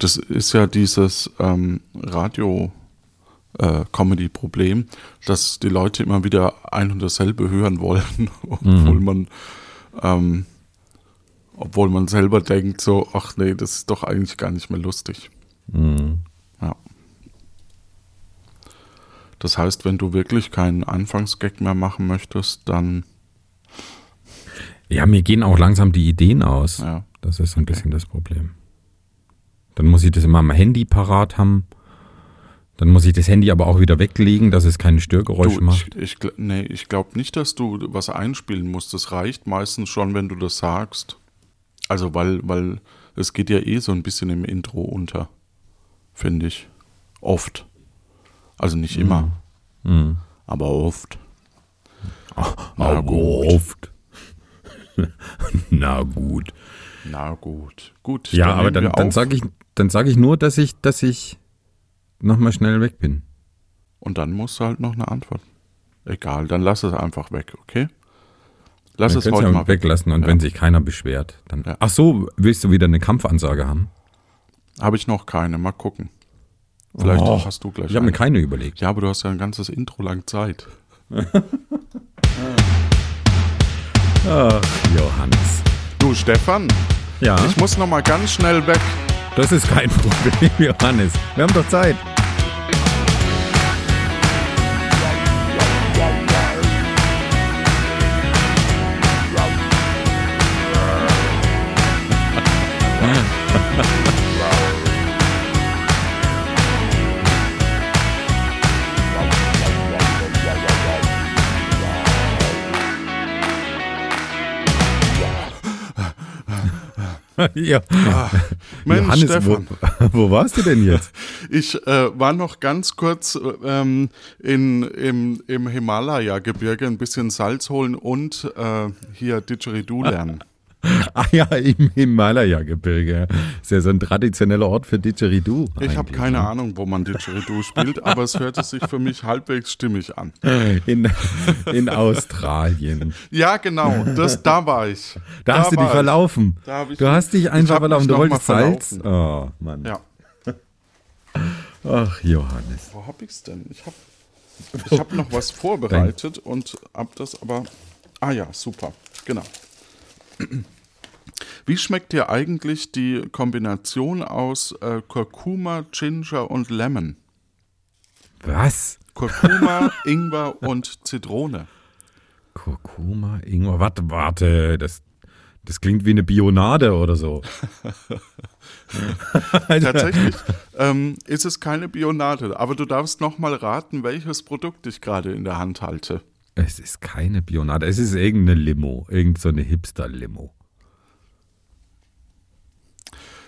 Das ist ja dieses ähm, Radio. Äh, Comedy-Problem, dass die Leute immer wieder ein und dasselbe hören wollen, obwohl Mhm. man ähm, obwohl man selber denkt so, ach nee, das ist doch eigentlich gar nicht mehr lustig. Mhm. Ja. Das heißt, wenn du wirklich keinen Anfangsgag mehr machen möchtest, dann Ja, mir gehen auch langsam die Ideen aus. ja. Das ist ein bisschen das Problem. Dann muss ich das immer am Handy parat haben. Dann muss ich das Handy aber auch wieder weglegen, dass es keine Störgeräusche Du, macht. ich, ich, nee, ich glaube nicht, dass du was einspielen musst. Das reicht meistens schon, wenn du das sagst. Also, weil, weil es geht ja eh so ein bisschen im Intro unter, finde ich. Oft. Also nicht immer, Mhm. aber oft. Na gut. Na gut. Na gut. Gut. Ja, aber dann, dann sage ich, dann sag ich nur, dass ich, dass ich nochmal schnell weg bin. Und dann musst du halt noch eine Antwort. Egal, dann lass es einfach weg, okay? Lass Dann es heute du mal ja weglassen und Ja. wenn sich keiner beschwert, dann. Ja. Ach so, willst du wieder eine Kampfansage haben? Habe ich noch keine, mal gucken. Vielleicht Oh, hast du gleich. Ich habe mir eine. keine überlegt. Ja, aber du hast ja ein ganzes Intro lang Zeit. Ach, Johannes. Du, Stefan, Ja, ich muss noch mal ganz schnell weg. Das ist kein Problem, Johannes. Wir haben doch Zeit. ja. Mensch, Johannes, Stefan, wo, wo warst du denn jetzt? ich äh, war noch ganz kurz äh, ähm, in, im, im Himalaya-Gebirge ein bisschen Salz holen und äh, hier Didgeridoo lernen. Ah ja, im Himalaya-Gebirge. Ist ja so ein traditioneller Ort für Didgeridoo. Ich habe keine ne? Ahnung, wo man Didgeridoo spielt, aber es hörte sich für mich halbwegs stimmig an. In, in Australien. Ja, genau, das, da war ich. Da, hast du dich ich. verlaufen. Da ich- du hast dich ich einfach verlaufen. Du wolltest Salz. verlaufen. Oh, Mann. Ja. Ach, Johannes. Wo hab ich's denn? Ich hab, ich hab noch was vorbereitet und hab das aber. Ah ja, super. Genau. Wie schmeckt dir eigentlich die Kombination aus äh, Kurkuma, Ginger und Lemon? Was? Kurkuma, Ingwer und Zitrone. Kurkuma, Ingwer. Warte, warte. Das, das klingt wie eine Bionade oder so. Tatsächlich ähm, ist es keine Bionade, aber du darfst noch mal raten, welches Produkt ich gerade in der Hand halte. Es ist keine Bionade. Es ist irgendeine Limo. Irgend so Hipster-Limo.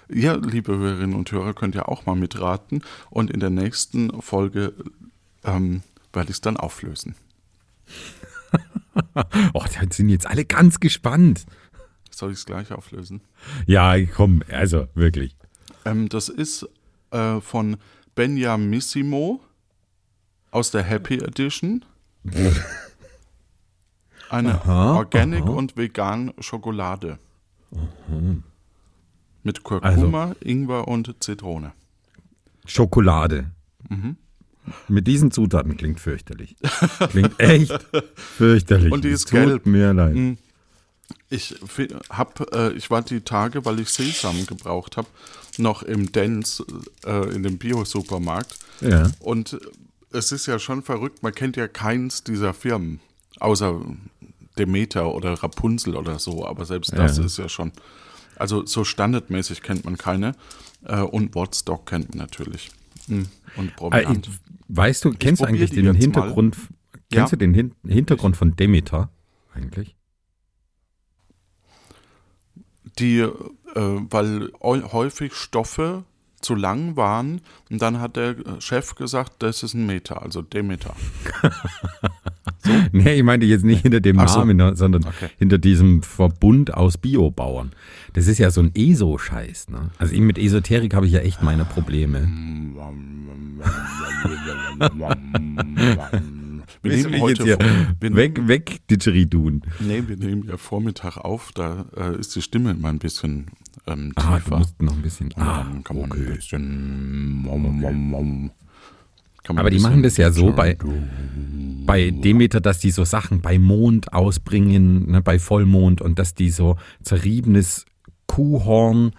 Ihr, liebe Hörerinnen und Hörer, könnt ja auch mal mitraten und in der nächsten Folge ähm, werde ich es dann auflösen. Oh, da sind jetzt alle ganz gespannt. Soll ich es gleich auflösen? Ja, komm, also wirklich. Ähm, das ist äh, von Benjamissimo aus der Happy Edition. Eine Aha, Organic aha. und vegan Schokolade. Mit Kurkuma, Ingwer und Zitrone. Schokolade. Mhm. Mit diesen Zutaten klingt fürchterlich. Klingt echt fürchterlich. Und die ist tut gelb. mir leid. Mm. Ich hab, äh, ich war die Tage, weil ich Sesam gebraucht habe, noch im Dens äh, in dem Bio-Supermarkt. Ja. Und es ist ja schon verrückt, man kennt ja keins dieser Firmen, außer Demeter oder Rapunzel oder so, aber selbst das Ja. ist ja schon, also so standardmäßig kennt man keine. Äh, und Wotstock kennt man natürlich. Mm. Und Äh, Proviant. weißt du, kennst du eigentlich den Hintergrund, Ja. kennst du den Hin Hintergrund von Demeter eigentlich? die, äh, weil häufig Stoffe zu lang waren und dann hat der Chef gesagt, das ist ein Meter, also Demeter. Nee, ich meinte jetzt nicht hinter dem Ach so. Namen, ne, sondern Okay. hinter diesem Verbund aus Biobauern. Das ist ja so ein ESO-Scheiß. Ne? Also mit Esoterik habe ich ja echt meine Probleme. Wir Willst du nehmen heute hier wir, weg, weg, Didgeridoo. nee, wir nehmen ja Vormittag auf, da äh, ist die Stimme immer ein bisschen ähm, Ah, du tiefer. musst noch ein bisschen. Und Ah, dann kann man ein okay. bisschen. Mom, mom, mom, Aber ein die machen das ja so bei, bei Demeter, dass die so Sachen bei Mond ausbringen, ne, bei Vollmond und dass die so zerriebenes Kuhhorn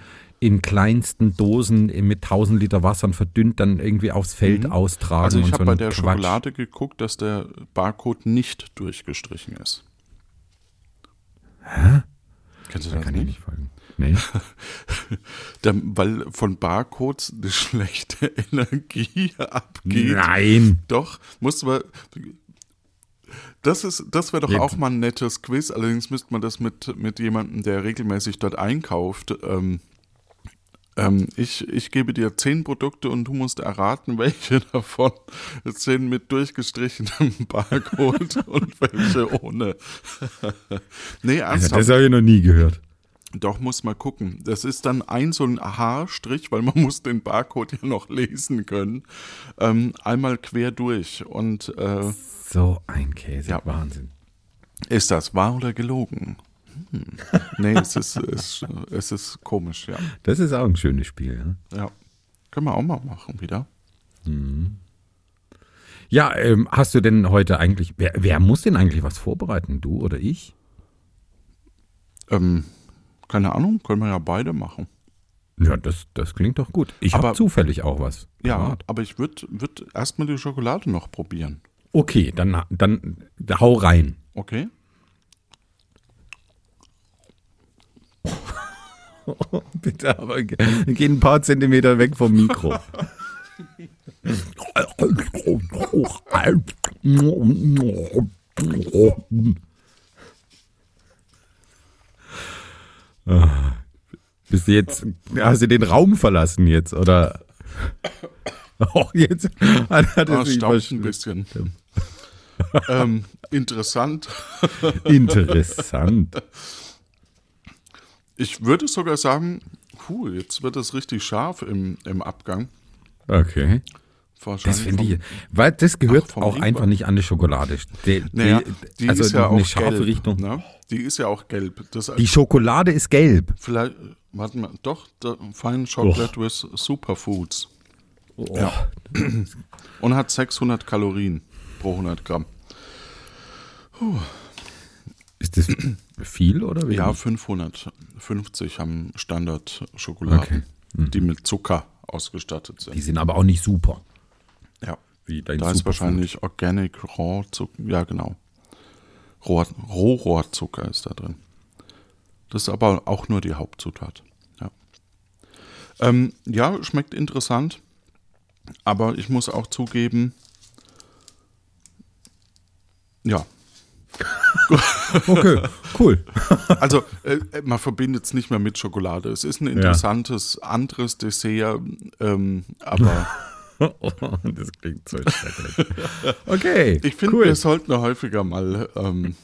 in kleinsten Dosen mit 1000 Liter Wassern verdünnt dann irgendwie aufs Feld austragen. Also ich habe so bei der Quatsch. Schokolade geguckt, dass der Barcode nicht durchgestrichen ist. Hä? Kennst du das Kann ich nicht? nicht folgen. Nee. Da, weil von Barcodes eine schlechte Energie abgeht. Nein. Doch, muss man. Das, ist, das wäre doch Jetzt- auch mal ein nettes Quiz. Allerdings müsste man das mit, mit jemandem, der regelmäßig dort einkauft. Ähm, ähm, ich, ich gebe dir zehn Produkte und du musst erraten, welche davon sind mit durchgestrichenem Barcode und welche ohne. nee, Also ernsthaft. das habe ich noch nie gehört. Doch, muss mal gucken. Das ist dann ein so ein Haarstrich, weil man muss den Barcode ja noch lesen können. Ähm, einmal quer durch. Und äh, So ein Käse. Ja. Wahnsinn. ist das wahr oder gelogen? Hm. Nee, es ist, es, es ist komisch, ja. Das ist auch ein schönes Spiel. Ja, ja. Können wir auch mal machen wieder. ja ähm, hast du denn heute eigentlich, wer, wer muss denn eigentlich was vorbereiten? Du oder ich? Ähm, keine Ahnung, können wir ja beide machen. Ja, das, das klingt doch gut. Ich habe zufällig auch was. Ja, parat. aber ich würde würd erstmal die Schokolade noch probieren. Okay, dann, dann hau rein. Okay? Bitte, aber ge- geh ein paar Zentimeter weg vom Mikro. Bist du jetzt, hast du den Raum verlassen jetzt, oder? Oh, jetzt hat, hat Ah, staubt ein bisschen. ähm, interessant. Interessant. Ich würde sogar sagen, puh, jetzt wird es richtig scharf im, im Abgang. Okay. Das finde ich, weil das gehört Ach, auch Ingwer. einfach nicht an die Schokolade. Die, Naja, die also ist ja eine auch scharfe gelb. Richtung. Ne? Die ist ja auch gelb. Das, Die Schokolade ist gelb. vielleicht, warte mal, doch, Fine Chocolate with Superfoods. Ja. Und hat 600 Kalorien pro 100 Gramm. Ist das viel oder wenig? Ja, 550 haben Standard-Schokoladen, Okay. Hm. die mit Zucker ausgestattet sind. Die sind aber auch nicht super. Ja. Wie dein Da ist Superfood. wahrscheinlich Organic Rohrzucker. Ja, genau. Rohr, Rohrohrzucker ist da drin. Das ist aber auch nur die Hauptzutat. Ja, ähm, ja schmeckt interessant. Aber ich muss auch zugeben, ja, Okay, cool. also äh, man verbindet es nicht mehr mit Schokolade. Es ist ein interessantes anderes Dessert, ähm, aber das klingt so schrecklich. Okay, ich finde, cool. wir sollten häufiger mal ähm,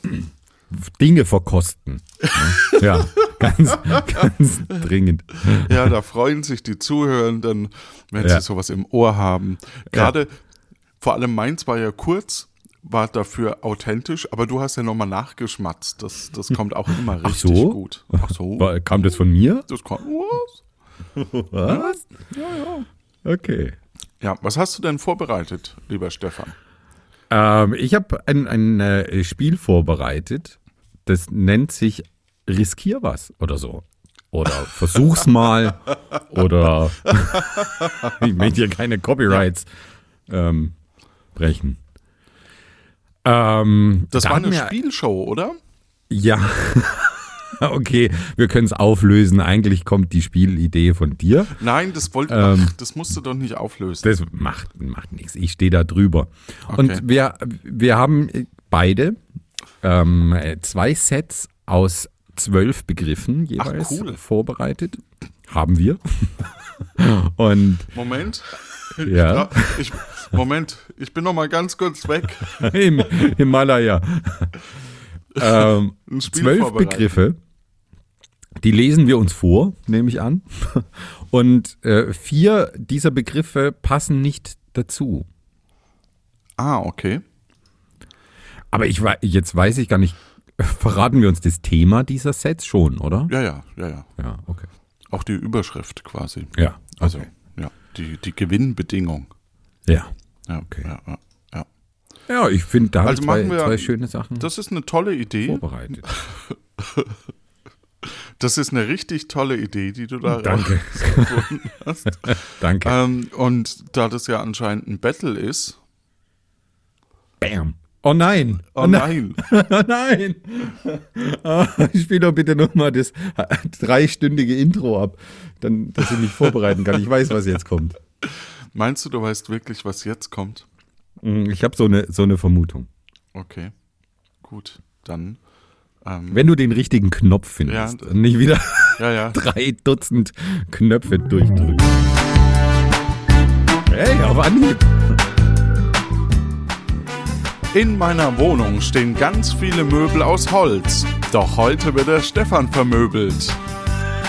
Dinge verkosten. Ne? ja, ganz, ganz dringend. Ja, da freuen sich die Zuhörenden, wenn Ja. sie sowas im Ohr haben. Gerade, vor allem meins war ja kurz, war dafür authentisch, aber du hast ja nochmal nachgeschmatzt. Das, das kommt auch immer Ach richtig so? gut. Ach so. War- Kam das von mir? Das kommt, was? Was? Ja, ja. Okay. Ja, was hast du denn vorbereitet, lieber Stefan? Ähm, ich habe ein, ein äh, Spiel vorbereitet, das nennt sich Riskier was oder so. Oder versuch's mal. oder ich möchte hier keine Copyrights ähm, brechen. Ähm, Das da war eine Spielshow, oder? Ja. okay, wir können es auflösen. Eigentlich kommt die Spielidee von dir. Nein, das wollte Ähm, ach, das musst du doch nicht auflösen. Das macht, macht nichts. Ich stehe da drüber. Okay. Und wir, wir haben beide ähm, zwei Sets aus zwölf Begriffen jeweils cool. vorbereitet. Haben wir. Und Moment. ja, ich, Moment, ich bin noch mal ganz kurz weg. im Himalaya. ähm, zwölf. Begriffe. Die lesen wir uns vor, nehme ich an. Und äh, vier dieser Begriffe passen nicht dazu. Ah, okay. Aber ich jetzt weiß ich gar nicht, verraten wir uns das Thema dieser Sets schon, oder? Ja, ja, ja, ja. Ja, okay. Auch die Überschrift quasi. Ja, Also, okay. ja, die, die Gewinnbedingung. Ja. Ja, Okay. ja, ja, ja. Ja, ich finde, da Also also zwei, wir- zwei schöne Sachen Das ist eine tolle Idee. vorbereitet. Das ist eine richtig tolle Idee, die du da Danke. hast. Danke. ähm, und da das ja anscheinend ein Battle ist. Bam. Oh nein. Oh nein. Oh nein. Ah, Spiel doch bitte nochmal das dreistündige Intro ab, dann, dass ich mich vorbereiten kann. Ich weiß, was jetzt kommt. Meinst du, du weißt wirklich, was jetzt kommt? Mm, Ich habe so eine, so eine Vermutung. Okay. Gut. Dann. Ähm, Wenn du den richtigen Knopf findest Ja. und nicht wieder ja, ja. drei Dutzend Knöpfe durchdrückst. Hey, auf Anhieb. In meiner Wohnung stehen ganz viele Möbel aus Holz. Doch heute wird der Stefan vermöbelt.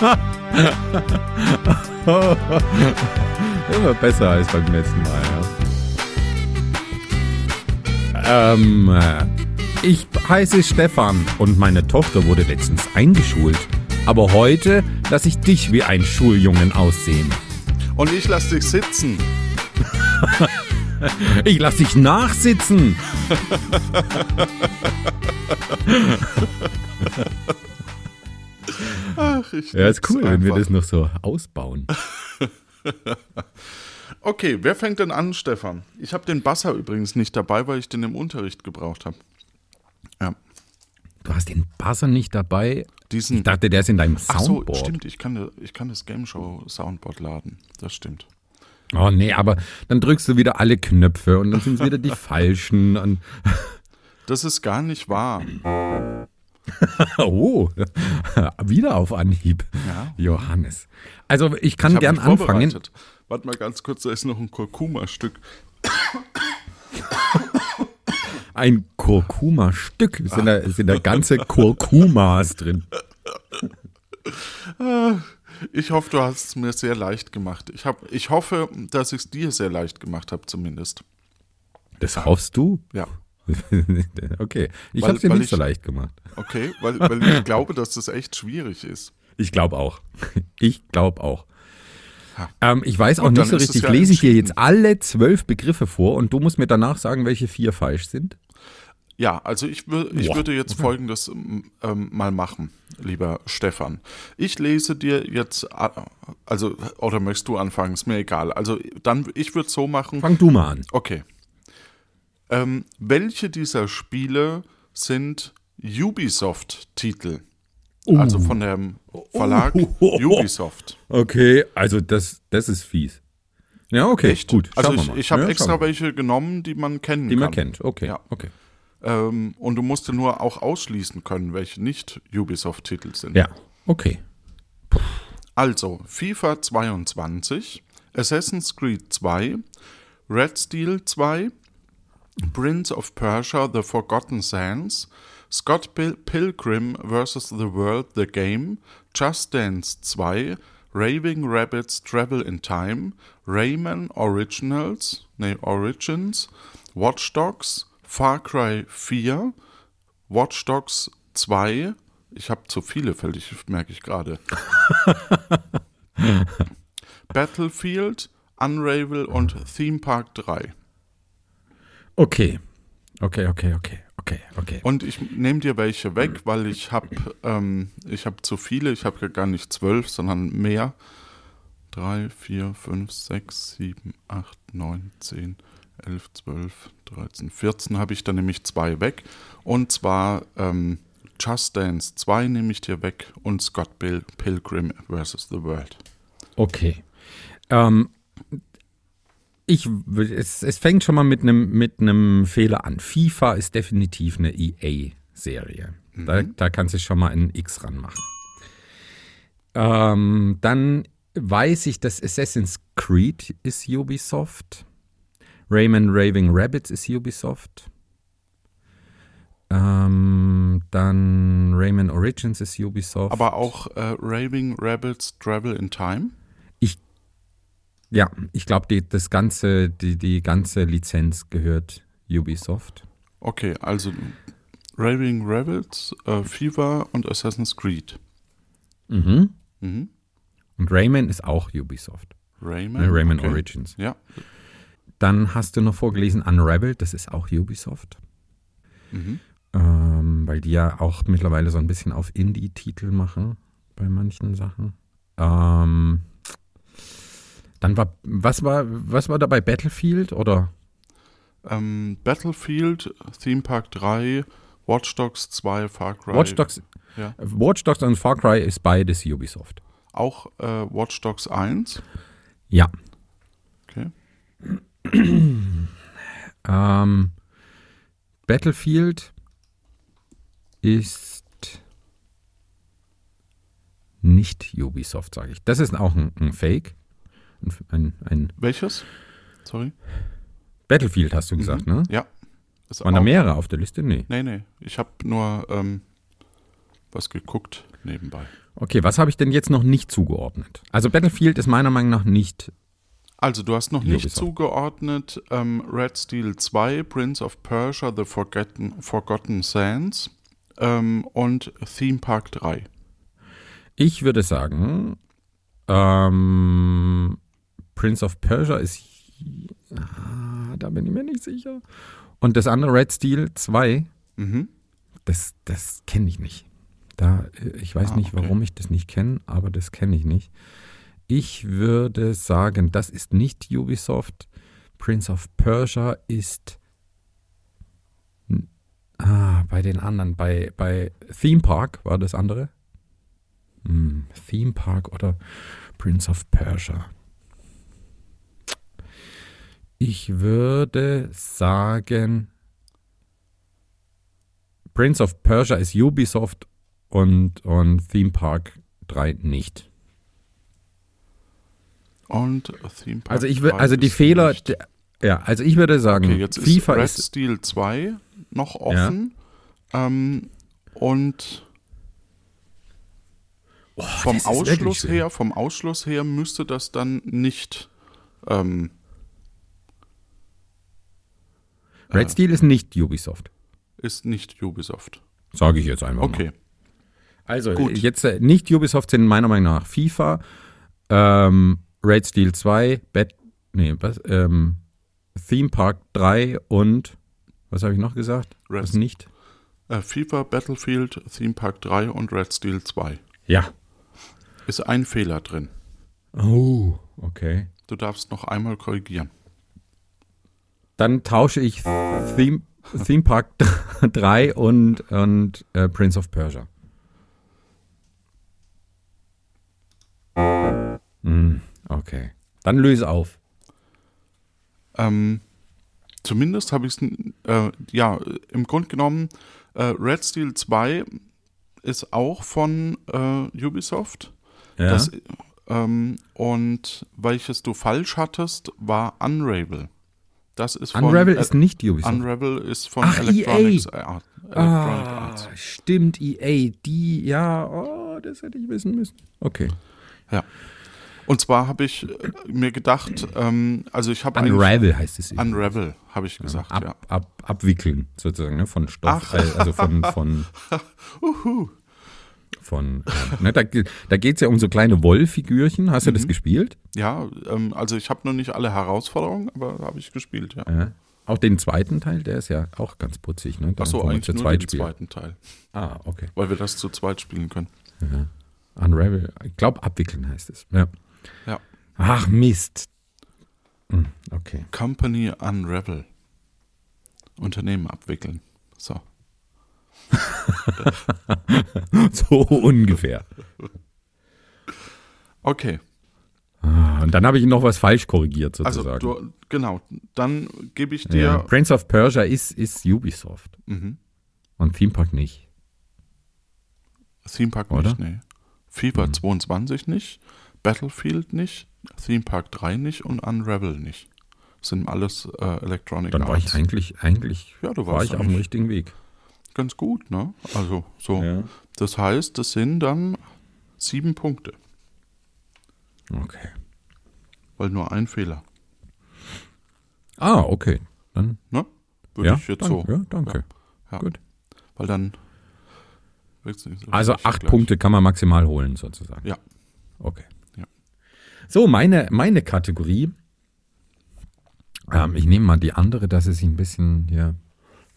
Immer besser als beim letzten Mal, ja. Ähm, äh, ich heiße Stefan und meine Tochter wurde letztens eingeschult. Aber heute lasse ich dich wie ein Schuljungen aussehen. Und ich lass dich sitzen. Ich lasse dich nachsitzen. Ach, ich Ja, ist cool, wenn wir einfach. das noch so ausbauen. Okay, wer fängt denn an, Stefan? Ich habe den Basser übrigens nicht dabei, weil ich den im Unterricht gebraucht habe. Ja, Du hast den Buzzer nicht dabei. diesen. Ich dachte, der ist in deinem Ach so, Soundboard. stimmt, ich kann, ich kann das Game Show Soundboard laden. Das stimmt. Oh nee, aber dann drückst du wieder alle Knöpfe und dann sind es wieder die falschen. Und Das ist gar nicht wahr. oh, wieder auf Anhieb. Ja. Johannes. Also ich kann Ich gern mich anfangen. Warte mal ganz kurz, da ist noch ein Kurkuma-Stück. Ein Kurkuma-Stück. Es sind, da, sind da ganze Kurkumas drin. Ich hoffe, du hast es mir sehr leicht gemacht. Ich, hab, ich hoffe, dass ich es dir sehr leicht gemacht habe, zumindest. Das hoffst du? Ja, okay. Ich habe es dir nicht so ich- leicht gemacht. okay, weil, weil ich glaube, dass das echt schwierig ist. Ich glaube auch. Ich glaube auch. Ähm, ich weiß auch nicht so es richtig. ja Lese ich dir jetzt alle zwölf Begriffe vor und du musst mir danach sagen, welche vier falsch sind? Ja, also ich, ich Boah, würde jetzt folgendes ähm, mal machen, lieber Stefan. Ich lese dir jetzt, also, oder möchtest du anfangen, ist mir egal. Also dann, ich würde so machen, Fang du mal an. okay. Ähm, welche dieser Spiele sind Ubisoft-Titel? Also von dem Verlag Ubisoft. Okay, also das, das ist fies. Ja, okay, Echt? gut. Also ich, ich habe Ja, extra welche genommen, die man kennen die kann. man kennt. Okay, Ja. okay. Ähm, und du musst nur auch ausschließen können, welche nicht Ubisoft-Titel sind. Ja, okay. Also, FIFA 22, Assassin's Creed 2, Red Steel 2, Prince of Persia The Forgotten Sands, Scott Pil Pilgrim vs. The World The Game, Just Dance 2, Raving Rabbits Travel in Time, Rayman Originals, nee, Origins, Watch Dogs, Far Cry 4, Watch Dogs 2, ich habe zu viele fällig, merke ich gerade. Battlefield, Unravel und Theme Park 3. Okay. Okay, okay, okay, okay, okay. Und ich nehme dir welche weg, weil ich habe ähm, ich hab zu viele. Ich habe ja gar nicht zwölf, sondern mehr. Drei, vier, fünf, sechs, sieben, acht, neun, zehn, elf, zwölf, dreizehn, vierzehn habe ich dann nämlich zwei weg. Und zwar ähm, Just Dance 2 nehme ich dir weg und Scott Pil Pilgrim vs. The World. Okay. Ähm, ich, es, es fängt schon mal mit einem mit einem Fehler an. FIFA ist definitiv eine EA-Serie. Da, da kannst du schon mal ein X ranmachen. Ähm, dann weiß ich, dass Assassin's Creed ist Ubisoft. Rayman Raving Rabbits ist Ubisoft. Ähm, dann Rayman Origins ist Ubisoft. Aber auch äh, Raving Rabbits Travel in Time. Ja, ich glaube, die, das ganze, die, die ganze Lizenz gehört Ubisoft. Okay, also Raving Rebels, äh, FIFA und Assassin's Creed. Mhm. Mhm. Und Rayman ist auch Ubisoft. Rayman. Ne, Rayman okay. Origins. Ja. Dann hast du noch vorgelesen Unraveled, das ist auch Ubisoft. Mhm. Ähm, weil die ja auch mittlerweile so ein bisschen auf Indie-Titel machen bei manchen Sachen. Ähm, dann war, was war, was war dabei Battlefield oder? Ähm, Battlefield, Theme Park 3, Watch Dogs 2, Far Cry. Watch Dogs, Ja. Watch Dogs und Far Cry ist beides Ubisoft. Auch äh, Watch Dogs 1. Ja. Okay. Ähm, Battlefield ist nicht Ubisoft, sage ich. Das ist auch ein, ein Fake. Ein, ein, Welches? Sorry. Battlefield hast du gesagt, ne? Ja. Ist Waren da mehrere auf der Liste? Nee. Nee, nee. Ich habe nur ähm, was geguckt nebenbei. Okay, was habe ich denn jetzt noch nicht zugeordnet? Also Battlefield ist meiner Meinung nach nicht. Also, du hast noch nicht Ubisoft. zugeordnet ähm, Red Steel 2, Prince of Persia, The Forgotten, Forgotten Sands ähm, und Theme Park 3. Ich würde sagen, ähm, Prince of Persia ist. Ah, da bin ich mir nicht sicher. Und das andere Red Steel 2, Mhm. das, das kenne ich nicht. Da, ich weiß Ah, nicht, okay. warum ich das nicht kenne, aber das kenne ich nicht. Ich würde sagen, das ist nicht Ubisoft. Prince of Persia ist ah, bei den anderen, bei, bei Theme Park war das andere. Hm, Theme Park oder Prince of Persia. Ich würde sagen, Prince of Persia ist Ubisoft und, und Theme Park 3 nicht. Und Theme Park Also ich 3 also die Fehler, nicht. ja, also ich würde sagen, Okay, jetzt FIFA ist Red ist, Steel 2 noch offen. Ähm, und vom ist wirklich Ausschluss her, vom Ausschluss her müsste das dann nicht ähm, Red Steel ist nicht Ubisoft. ist nicht Ubisoft. Sage ich jetzt einfach mal. Okay. Also Gut. jetzt äh, nicht Ubisoft sind meiner Meinung nach FIFA, ähm, Red Steel 2, Bat, nee, was, ähm, Theme Park 3 und was habe ich noch gesagt? Red- Was nicht? Äh, FIFA, Battlefield, Theme Park 3 und Red Steel 2. Ja. Ist ein Fehler drin. Oh, okay. Du darfst noch einmal korrigieren. Dann tausche ich Theme, Theme Park 3 und, und äh, Prince of Persia. Hm, okay. Dann löse auf. Ähm, zumindest habe ich es, äh, ja, im Grunde genommen, äh, Red Steel 2 ist auch von äh, Ubisoft. Ja. Das, ähm, und welches du falsch hattest, war Unravel. Das ist von Unravel äh, ist nicht Ubisoft. Unravel ist von Ach, Electronics EA. Art, Electronic ah, Arts. stimmt, EA. Die, ja, oh, das hätte ich wissen müssen. Okay. Ja. Und zwar habe ich äh, mir gedacht, ähm, also ich habe Unravel heißt es. übrigens. Unravel, habe ich gesagt, ab, ja. ab, abwickeln, sozusagen, ne? von Stoff, Ach. äh, also von, von, Uhu. Von äh, ne? da, da geht es ja um so kleine Wollfigürchen. Hast du Mhm. das gespielt? Ja, ähm, also ich habe noch nicht alle Herausforderungen, aber habe ich gespielt, ja. Ja. Auch den zweiten Teil, der ist ja auch ganz putzig, ne? Da, Achso, wo man eigentlich nur zweit den spielt. zweiten Teil, Ah, okay. weil wir das zu zweit spielen können. Unravel, ich glaube, abwickeln heißt es. Ja. Ja. Ach, Mist. Hm, okay. Company Unravel. Unternehmen abwickeln. So. So ungefähr. Okay, Ah, und dann habe ich noch was falsch korrigiert, also sozusagen. du, genau, dann gebe ich dir. ja. Prince of Persia ist, ist Ubisoft. Mhm. Und Theme Park nicht. Theme Park Oder? nicht, nee. FIFA Mhm. 22 nicht, Battlefield nicht, Theme Park 3 nicht und Unravel nicht. Das sind alles äh, Electronic Dann war ich Arts. eigentlich, eigentlich Ja, du war warst ich auf dem richtigen Weg. Ganz gut, ne? Also so. Ja. Das heißt, das sind dann sieben Punkte, Okay. weil nur ein Fehler. Ah, okay. Dann, Ne? Würde ja, ich jetzt danke, so. Ja, danke. Ja. Gut. Weil dann. Also acht gleich. Punkte kann man maximal holen, sozusagen. Ja. Okay. So, meine, meine Kategorie. Ähm, ich nehme mal die andere, dass es ein bisschen hier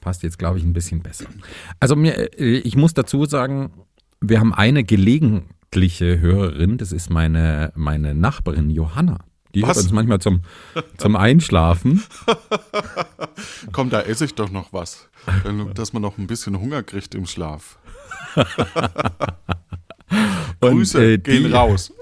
passt jetzt, glaube ich, ein bisschen besser. Also mir, äh, ich muss dazu sagen, wir haben eine gelegentliche Hörerin, das ist meine, meine Nachbarin Johanna. Die hört Was? uns manchmal zum, zum Einschlafen. Komm, da esse ich doch noch was. Dass man noch ein bisschen Hunger kriegt im Schlaf. Grüße äh, gehen raus.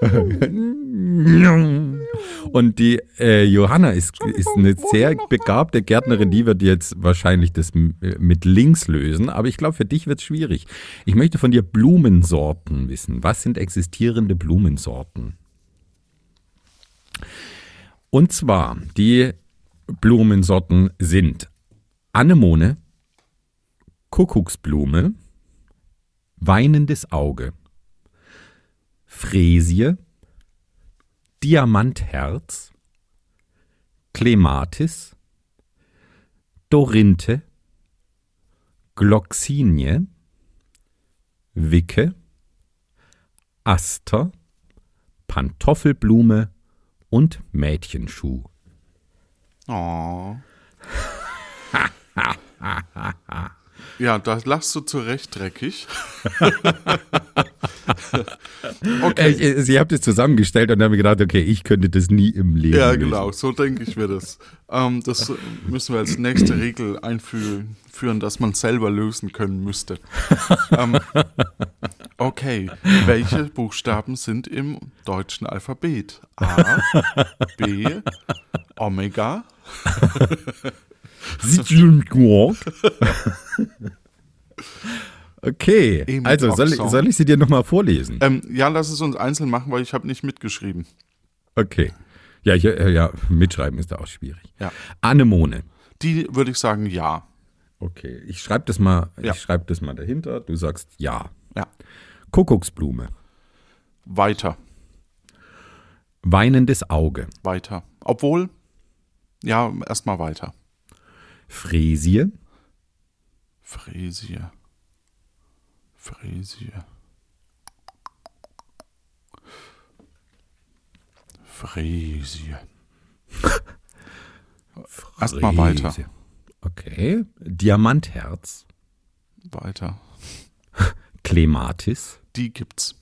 Und die äh, Johanna ist, ist eine sehr begabte Gärtnerin, die wird jetzt wahrscheinlich das äh, mit links lösen, aber ich glaube, für dich wird es schwierig. Ich möchte von dir Blumensorten wissen. Was sind existierende Blumensorten? Und zwar, die Blumensorten sind Anemone, Kuckucksblume, weinendes Auge, Fräsie, Diamantherz, Clematis, Dorinthe, Gloxinie, Wicke, Aster, Pantoffelblume und Mädchenschuh. Oh. Ja, das lachst du zu Recht dreckig. okay. Sie habt es zusammengestellt und haben mir gedacht, okay, ich könnte das nie im Leben. Ja, genau, so denke ich mir das. Ähm, das müssen wir als nächste Regel einführen, führen, dass man selber lösen können müsste. ähm, okay, welche Buchstaben sind im deutschen Alphabet? A, B, Omega, Okay, E mit also soll ich, soll ich sie dir nochmal vorlesen? Ähm, ja, lass es uns einzeln machen, weil ich habe nicht mitgeschrieben. Okay. Ja, ich, äh, ja, mitschreiben ist da auch schwierig. Ja. Anemone. Die würde ich sagen ja. Okay, ich schreibe das mal, Ja. ich schreibe das mal dahinter. Du sagst ja. Ja. Kuckucksblume. Weiter, Weinendes Auge. weiter. Obwohl, ja, erstmal weiter. Fräsie. Fräsie. Fräsie. Fräsie. Erstmal weiter. Okay. Diamantherz. Weiter. Clematis. Die gibt's.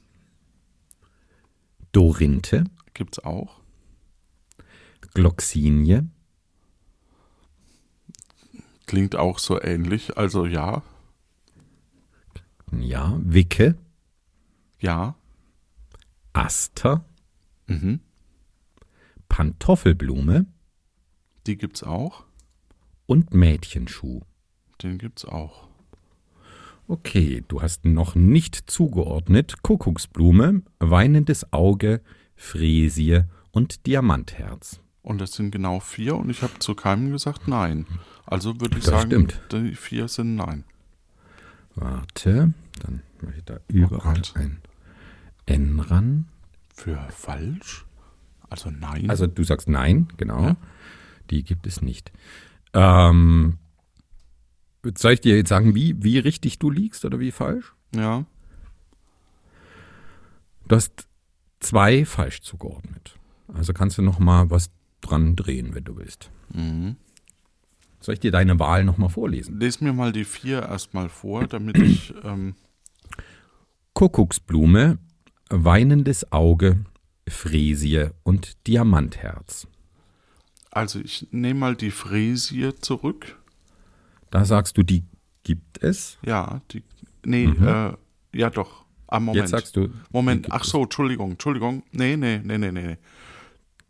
Dorinthe. Gibt's auch. Gloxinie. Klingt auch so ähnlich. Also ja. Ja. Wicke. Ja. Aster. Mhm. Pantoffelblume. Die gibt's auch. Und Mädchenschuh. Den gibt's auch. Okay, du hast noch nicht zugeordnet Kuckucksblume, weinendes Auge, Fräsie und Diamantherz. Und das sind genau vier und ich habe zu keinem gesagt nein. Also würde ich Das sagen, stimmt. die vier sind nein. Warte, dann mache ich da überall Gott. ein N ran. Für falsch? Also nein. Also du sagst nein, genau. Ja. Die gibt es nicht. Ähm, soll ich dir jetzt sagen, wie, wie richtig du liegst oder wie falsch? ja. Du hast zwei falsch zugeordnet. Also kannst du noch mal was dran drehen, wenn du willst. Mhm. Soll ich dir deine Wahl noch mal vorlesen? Les mir mal die vier erstmal vor, damit ich. Ähm, Kuckucksblume, weinendes Auge, Fräsie und Diamantherz. also ich nehme mal die Fräsie zurück. Da sagst du, die gibt es. Ja, die. Nee, äh, ja doch. Ah, Moment. Mhm. Jetzt sagst du. Moment, ach so, Entschuldigung, Entschuldigung. Nee, nee, nee, nee, nee.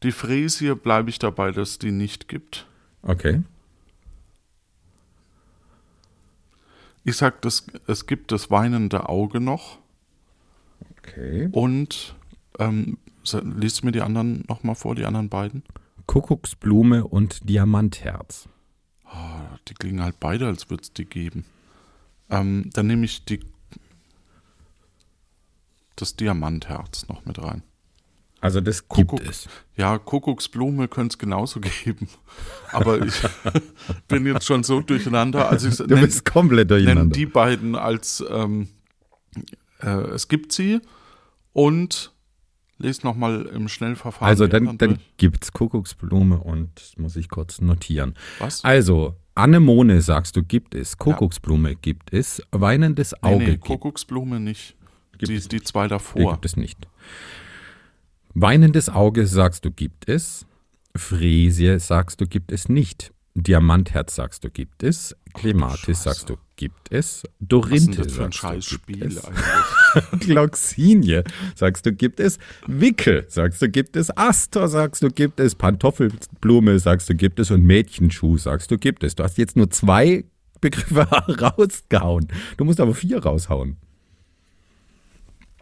Die Fräsie bleibe ich dabei, dass die nicht gibt. Okay. Ich sag, das, es gibt das weinende Auge noch. Okay. Und ähm, liest mir die anderen nochmal vor, die anderen beiden. Kuckucksblume und Diamantherz. Ah, Die klingen halt beide, als würde es die geben. Ähm, dann nehme ich die, das Diamantherz noch mit rein. Also das Kuckuck. gibt es. Ja, Kuckucksblume könnte es genauso geben. Aber ich bin jetzt schon so durcheinander. Also ich Du nenn- bist komplett durcheinander. die beiden als ähm, äh, es gibt sie und lese nochmal im Schnellverfahren. Also die dann, dann gibt es Kuckucksblume und das muss ich kurz notieren. Was? Also, Anemone sagst du, gibt es. Kuckucksblume gibt es. Weinendes Nee, Auge nee, gibt, Kuckucksblume nicht. Gibt die, es die zwei die davor. gibt es nicht. Weinendes Auge sagst du, gibt es. Fräsie sagst du, gibt es nicht. Diamantherz sagst du, gibt es. Clematis Scheiße. sagst du, gibt es. Dorinthe sagst du, gibt es. Gloxinie sagst du, gibt es. Wickel sagst du, gibt es. Aster sagst du, gibt es. Pantoffelblume sagst du, gibt es. Und Mädchenschuh sagst du, gibt es. Du hast jetzt nur zwei Begriffe rausgehauen. Du musst aber vier raushauen.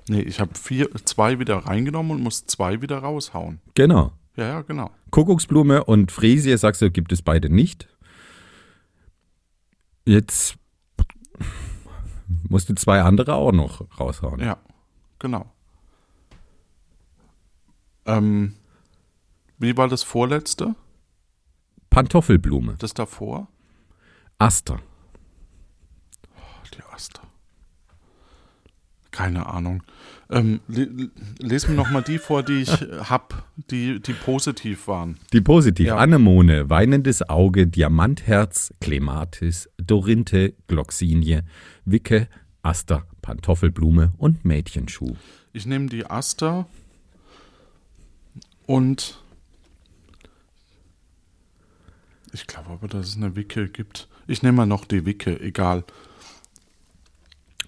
Nee, ich habe vier, zwei wieder reingenommen und muss zwei wieder raushauen. Genau. Ja, ja, genau. Kuckucksblume und Fräsie sagst du, gibt es beide nicht. Jetzt musst du zwei andere auch noch raushauen. Ja, genau. Ähm, wie war das vorletzte? Pantoffelblume. Das davor? Aster. Oh, die Aster. Keine Ahnung. Ähm, le les mir noch mal die vor, die ich hab, die, die positiv waren. Die positiv. Ja. Anemone, weinendes Auge, Diamantherz, Clematis, Dorinthe, Gloxinie, Wicke, Aster, Pantoffelblume und Mädchenschuh. Ich nehme die Aster und ich glaube aber, dass es eine Wicke gibt. Ich nehme mal noch die Wicke, egal.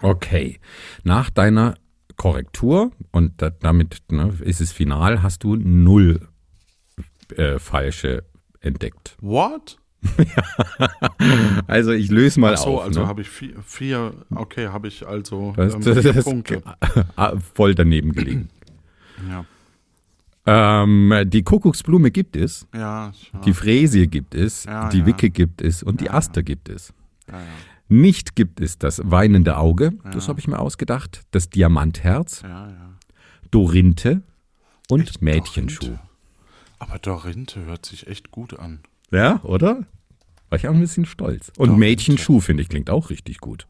Okay. Nach deiner Korrektur, und da, damit ne, ist es final, hast du null äh, falsche entdeckt. What? Also ich löse mal Ach so, auf. also ne? habe ich vier, vier okay, habe ich also Das- ähm, das- vier das- Punkte. Ah, voll daneben gelegen. Ja, ähm, die Kuckucksblume gibt es, ja, ja, die Fräsie gibt es, Ja, die ja. Wicke gibt es und die Aster gibt es. ja, ja, Nicht gibt es das weinende Auge, das habe ich mir ausgedacht, das Diamantherz, ja, ja. Dorinthe und Echt, Mädchenschuh. Dorinthe? Aber Dorinthe hört sich echt gut an. Ja, oder? War ich auch ein bisschen stolz. Und Dorinthe. Mädchenschuh, finde ich, klingt auch richtig gut.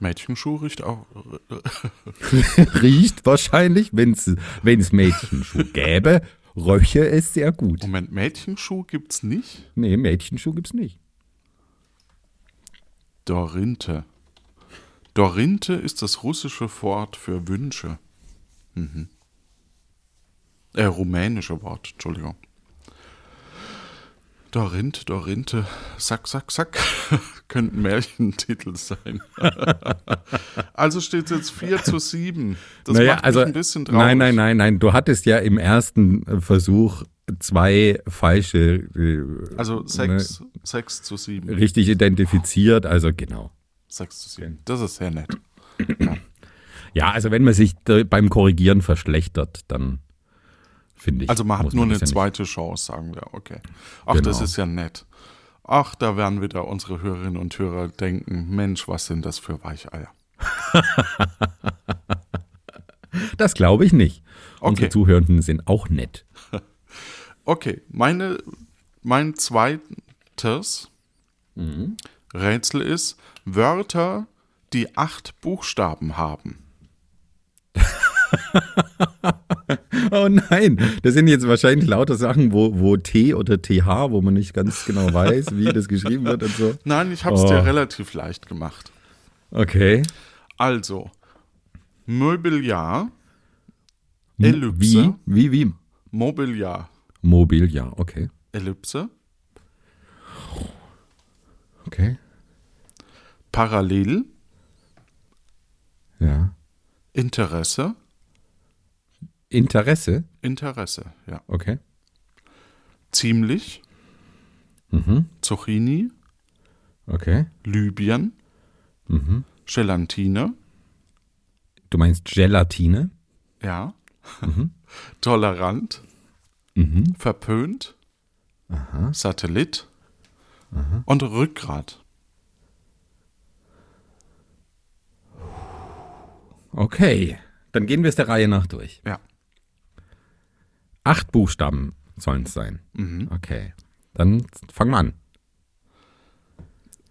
Mädchenschuh riecht auch. Riecht wahrscheinlich, wenn es Mädchenschuh gäbe, röche es sehr gut. Moment, Mädchenschuh gibt's nicht? Nee, Mädchenschuh gibt's nicht. Dorinthe. Dorinthe ist das russische Wort für Wünsche. Mhm. Äh, rumänische Wort, Entschuldigung. Dorint, Dorinthe, Sack, Sack, Sack. Könnten Märchentitel sein. also steht es jetzt 4 zu 7. Das naja, macht also, mich ein bisschen traurig. nein, nein, nein, nein. Du hattest ja im ersten äh, Versuch zwei falsche äh, Also 6, 6 zu 7. ne, richtig identifiziert. Also genau. 6 zu 7. Das ist sehr nett. Ja, also wenn man sich beim Korrigieren verschlechtert, dann finde ich. Also man hat nur eine das ja zweite Chance, sagen wir. Okay. Ach, das Genau. ist ja nett. Ach, da werden wieder unsere Hörerinnen und Hörer denken, Mensch, was sind das für Weicheier? Das glaube ich nicht. Okay. Unsere Zuhörenden sind auch nett. Okay, meine, mein zweites Mhm. Rätsel ist Wörter, die acht Buchstaben haben. Oh nein, das sind jetzt wahrscheinlich lauter Sachen, wo, wo T oder TH, wo man nicht ganz genau weiß, wie das geschrieben wird und so. Nein, ich habe es Oh. dir relativ leicht gemacht. Okay. Also, Mobiliar, M- Ellipse. Wie, wie, wie? Mobiliar, Mobil, ja, okay. Ellipse, Okay. Parallel, Ja. Interesse, Interesse, Interesse, ja. okay. Ziemlich, Mhm. Zucchini, Okay. Libyen, Mhm. Gelatine, Du meinst Gelatine? ja, tolerant, Mhm. verpönt, Satellit und Rückgrat. Okay. Dann gehen wir es der Reihe nach durch. Ja. Acht Buchstaben sollen es sein. Mhm. Okay. Dann fangen wir an.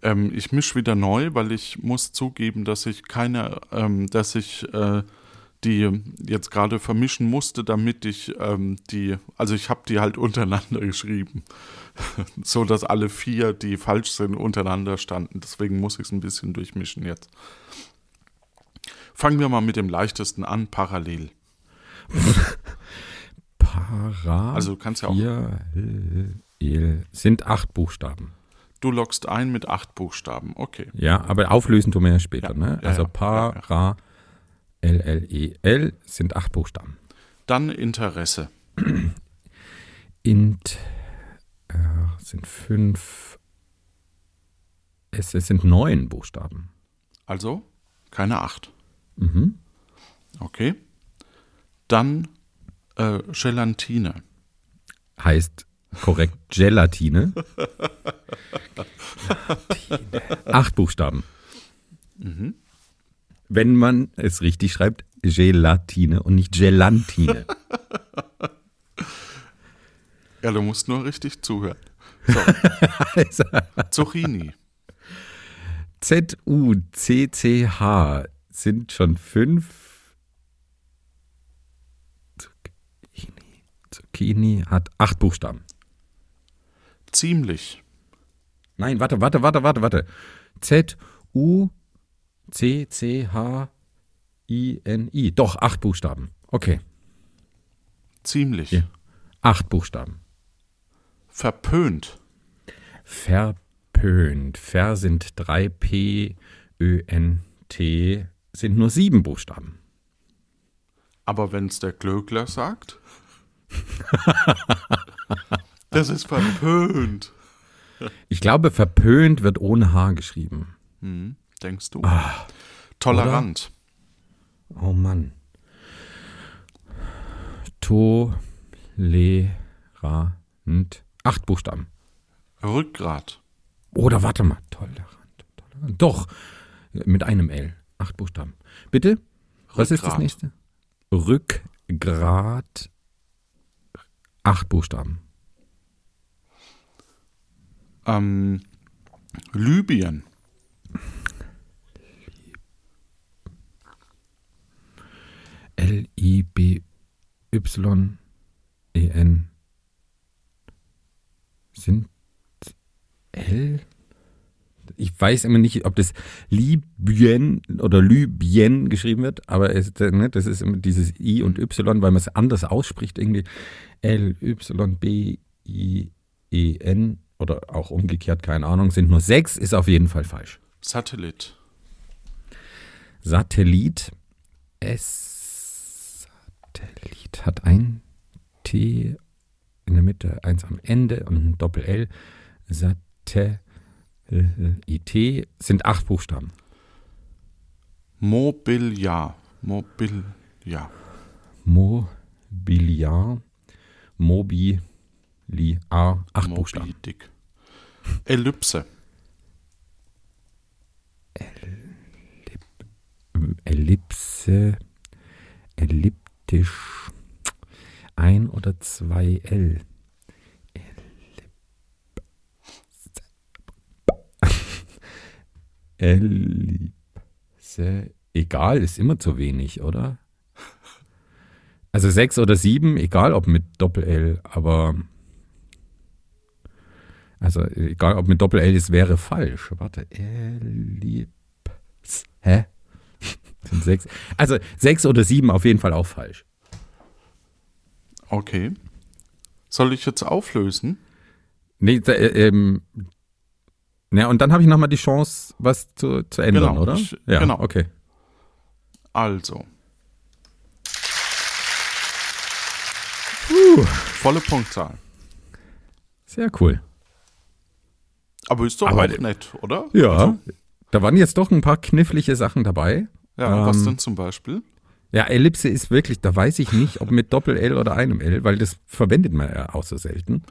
Ähm, ich mische wieder neu, weil ich muss zugeben, dass ich keine, ähm, dass ich äh, die jetzt gerade vermischen musste, damit ich ähm, die, also ich habe die halt untereinander geschrieben, so dass alle vier, die falsch sind, untereinander standen. Deswegen muss ich es ein bisschen durchmischen jetzt. Fangen wir mal mit dem leichtesten an, parallel. Para. Also du kannst ja auch, sind acht Buchstaben. du loggst ein mit acht Buchstaben. Okay. Ja, aber auflösen tun wir ja später, Ja, ne? ja, Also ja, Para, L, L, E, L sind acht Buchstaben. Dann Interesse. Int äh, sind fünf. Es, es sind neun Buchstaben. Also keine acht. Mhm. Okay. Dann äh, Gelatine. Heißt korrekt Gelatine. Acht Buchstaben. Mhm. Wenn man es richtig schreibt, Gelatine und nicht Gelantine. Ja, du musst nur richtig zuhören. So. Also, Zucchini. Z-U-C-C-H sind schon fünf. Zucchini. Zucchini hat acht Buchstaben. Ziemlich. Nein, warte, warte, warte, warte, warte. Z-U-C-C-H-I-N-I. Doch, acht Buchstaben. Okay. Ziemlich. Ja. Acht Buchstaben. Verpönt. Verpönt. Ver sind drei P, Ö, N, T sind nur sieben Buchstaben. Aber wenn es der Glöckler sagt, das ist verpönt. Ich glaube, verpönt wird ohne H geschrieben. Hm, denkst du? Ah, Tolerant. Oh Mann. To, le, ra, nt. Acht Buchstaben. Rückgrat. Oder warte mal. Tolerant, tolerant. Doch, mit einem L. Acht Buchstaben. Bitte? Was ist das Rückgrat. nächste? Rückgrat. Acht Buchstaben. Ähm, Libyen. L-I-B-Y-E-N. Sind L? Ich weiß immer nicht, ob das Libyen oder Libyen geschrieben wird, aber es, ne, das ist immer dieses I und Y, weil man es anders ausspricht, irgendwie L-Y-B-I-E-N oder auch umgekehrt, keine Ahnung, sind nur sechs, ist auf jeden Fall falsch. Satellit. Satellit. S. Satellit hat ein T in der Mitte, eins am Ende und ein Doppel-L. Satellit sind acht Buchstaben. Mobiliar. Mobiliar. Mobiliar. Mobiliar. Acht Moby Buchstaben. Dick. Ellipse. Ellipse. Elliptisch. Ein oder zwei L. Ellipse. Egal, ist immer zu wenig, oder? Also sechs oder sieben, egal ob mit Doppel-L, aber. Also egal ob mit Doppel-L, es wäre falsch. Warte, Ellipse. Hä? Sind sechs. Also sechs oder sieben auf jeden Fall auch falsch. Okay. Soll ich jetzt auflösen? Nee, äh, ähm, ja, und dann habe ich nochmal die Chance, was zu, zu ändern, Genau, oder? ich- ja, genau. okay. Also. Volle Punktzahl. Sehr cool. Aber ist doch Aber- auch nett, oder? Ja, Also, da waren jetzt doch ein paar knifflige Sachen dabei. Ja was Ähm, denn zum Beispiel? Ja, Ellipse ist wirklich, da weiß ich nicht, ob mit Doppel-L oder einem L, weil das verwendet man ja auch so selten.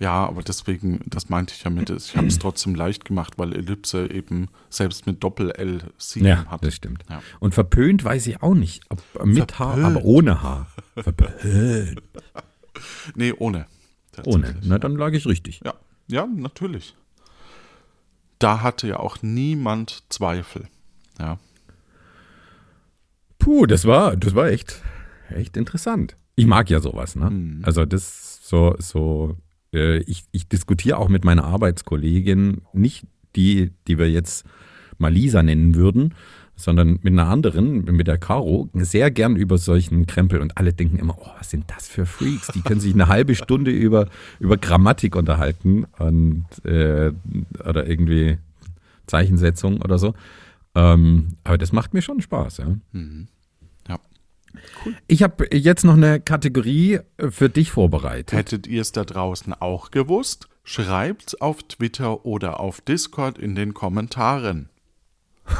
Ja, aber deswegen, das meinte ich ja mit, ich habe es trotzdem leicht gemacht, weil Ellipse eben selbst mit Doppel-L 7 Ja, hat. das stimmt. Ja. Und verpönt weiß ich auch nicht, ob mit H, Verpönt. aber ohne H. Verpönt. Nee, ohne. Ohne. Na, dann lag ich richtig. Ja, ja, natürlich. Da hatte ja auch niemand Zweifel. Ja. Puh, das war, das war echt, echt interessant. Ich mag ja sowas, ne? Mhm. Also das so, so, äh, ich, ich diskutiere auch mit meiner Arbeitskollegin, nicht die, die wir jetzt mal Lisa nennen würden, sondern mit einer anderen, mit der Caro, sehr gern über solchen Krempel und alle denken immer, oh, was sind das für Freaks? Die können sich eine halbe Stunde über, über Grammatik unterhalten und äh, oder irgendwie Zeichensetzung oder so. Ähm, aber das macht mir schon Spaß, ja. ja. Ich habe jetzt noch eine Kategorie äh, für dich vorbereitet. Hättet ihr es da draußen auch gewusst? Schreibt's auf Twitter oder auf Discord in den Kommentaren.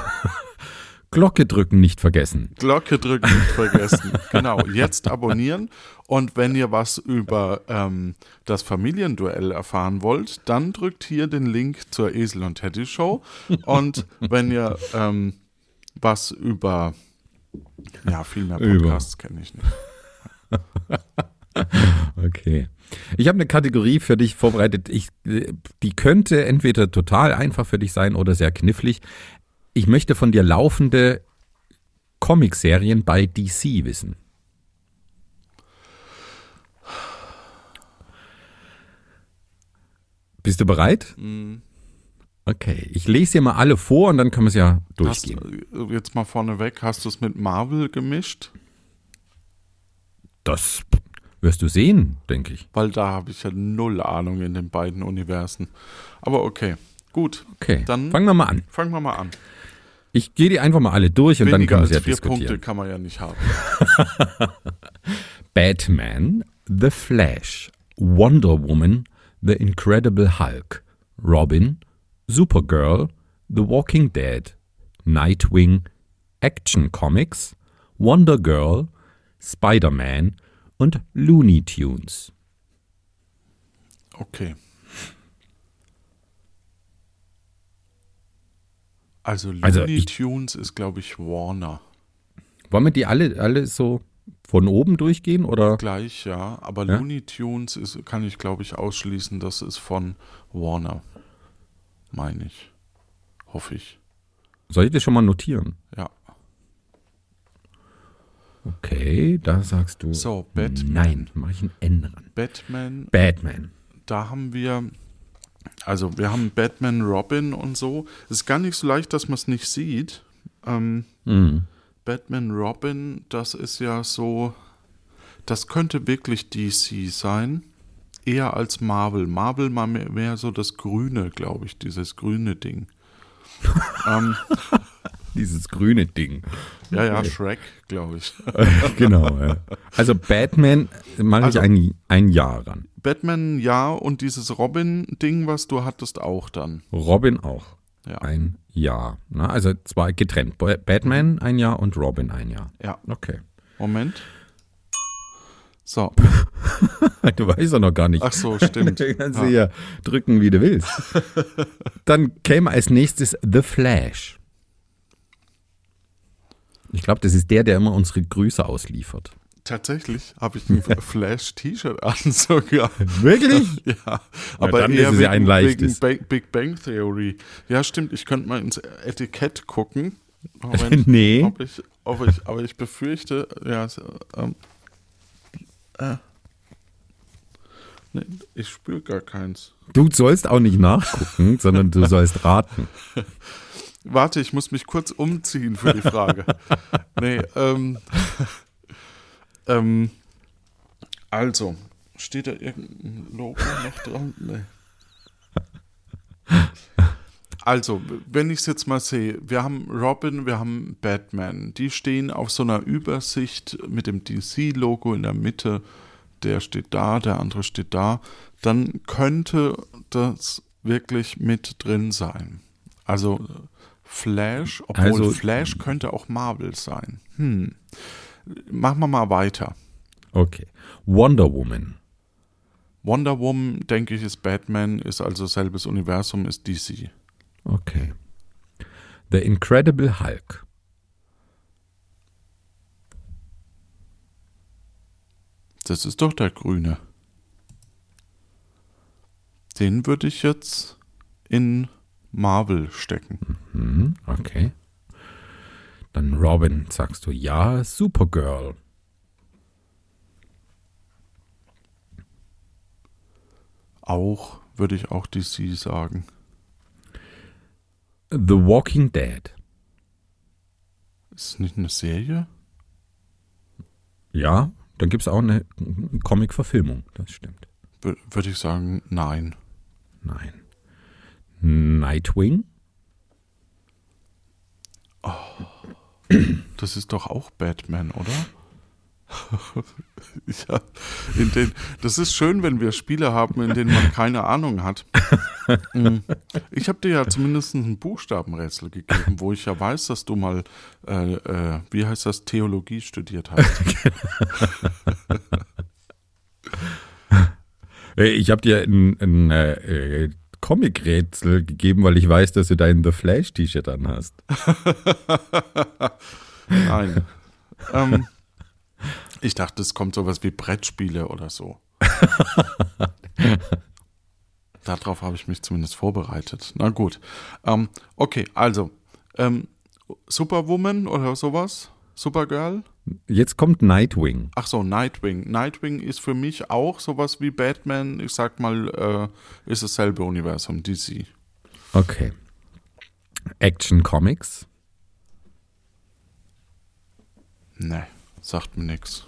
Glocke drücken nicht vergessen. Glocke drücken nicht vergessen. genau, jetzt abonnieren. Und wenn ihr was über ähm, das Familienduell erfahren wollt, dann drückt hier den Link zur Esel und Teddy Show. Und wenn ihr ähm, was über, ja, viel mehr. Podcasts kenne ich nicht. Okay. Ich habe eine Kategorie für dich vorbereitet. Ich, die könnte entweder total einfach für dich sein oder sehr knifflig. Ich möchte von dir laufende Comicserien bei DC wissen. Bist du bereit? Okay, ich lese dir mal alle vor und dann können wir es ja Hast, durchgehen. äh, jetzt mal vorneweg, hast du es mit Marvel gemischt? Das wirst du sehen, denke ich. Weil da habe ich ja null Ahnung in den beiden Universen. Aber okay, gut. Okay, Dann fangen wir mal an. fangen wir mal an. Ich gehe die einfach mal alle durch und dann Weniger können wir es ja vier Punkte diskutieren. kann man ja nicht haben. Batman, The Flash, Wonder Woman, The Incredible Hulk, Robin, Supergirl, The Walking Dead, Nightwing, Action Comics, Wonder Girl, Spider-Man und Looney Tunes. Okay. Also Looney Also ich- Tunes ist, glaube ich, Warner. Wollen wir die alle, alle so von oben durchgehen oder? Gleich, ja. Aber Ja? Looney Tunes ist, kann ich, glaube ich, ausschließen, das ist von Warner. Meine ich. Hoffe ich. Soll ich das schon mal notieren? Ja. Okay, da sagst du. So, Batman. Nein, mache ich ein N ran. Batman, Batman. da haben wir, also wir haben Batman, Robin und so. Es ist gar nicht so leicht, dass man es nicht sieht. Ähm, Mhm. Batman, Robin, das ist ja so, das könnte wirklich DC sein. Eher als Marvel. Marvel mal mehr, mehr so das Grüne, glaube ich, dieses grüne Ding. ähm, Dieses grüne Ding. ja, ja, Shrek, glaube ich. genau, ja. Also Batman mache Also- ich ein, ein Jahr ran. Batman, ja, und dieses Robin-Ding, was du hattest, auch dann. Robin auch. Ja. Ein Jahr. Na, also zwei getrennt. Ba- Batman ein Jahr und Robin ein Jahr. Ja, Okay. Moment. So, Du weißt ja noch gar nicht. ach so, stimmt. Du kannst Ja. du ja drücken, wie du willst. Dann käme als nächstes The Flash. Ich glaube, das ist der, der immer unsere Grüße ausliefert. Tatsächlich habe ich ein Flash-T-Shirt an sogar. Wirklich? Ja, aber dann eher ist es ja ein wegen, leichtes. wegen Big Bang Theory. Ja, stimmt, ich könnte mal ins Etikett gucken. Moment, Nee. Ich, ich, aber ich befürchte, ja, ähm, äh, nee, ich spüre gar keins. Du sollst auch nicht nachgucken, sondern du sollst raten. Warte, ich muss mich kurz umziehen für die Frage. nee, ähm, ähm, also, steht da irgendein Logo noch dran? Nee. Also, wenn ich es jetzt mal sehe, wir haben Robin, wir haben Batman. Die stehen auf so einer Übersicht mit dem DC-Logo in der Mitte. Der steht da, der andere steht da. Dann könnte das wirklich mit drin sein. Also Flash, obwohl Also- Flash könnte auch Marvel sein. Hm. Machen wir mal weiter. Okay. Wonder Woman. Wonder Woman, denke ich, ist Batman, ist also selbes Universum, ist DC. Okay. The Incredible Hulk. Das ist doch der Grüne. Den würde ich jetzt in Marvel stecken. Mhm, okay. Dann Robin, sagst du ja, Supergirl. Auch würde ich auch DC sagen. The Walking Dead. Ist es nicht eine Serie? Ja, dann gibt es auch eine Comic-Verfilmung, das stimmt. Wür- Würde ich sagen, nein. Nein. Nightwing? Das ist doch auch Batman, oder? ja, in den, das ist schön, wenn wir Spiele haben, in denen man keine Ahnung hat. Mm. ich habe dir ja zumindest ein Buchstabenrätsel gegeben, wo ich ja weiß, dass du mal, äh, äh, wie heißt das, Theologie studiert hast. Äh, Ich habe dir ein, ein äh, äh, Comic-Rätsel gegeben, weil ich weiß, dass du dein The Flash-T-Shirt an hast. Nein. ähm, ich dachte, es kommt sowas wie Brettspiele oder so. Darauf habe ich mich zumindest vorbereitet. Na gut. Ähm, okay, also ähm, Superwoman oder sowas? Supergirl? Jetzt kommt Nightwing. Ach so, Nightwing. Nightwing ist für mich auch sowas wie Batman. Ich sag mal, äh, ist dasselbe Universum, DC. Okay. Action Comics. Ne, sagt mir nichts.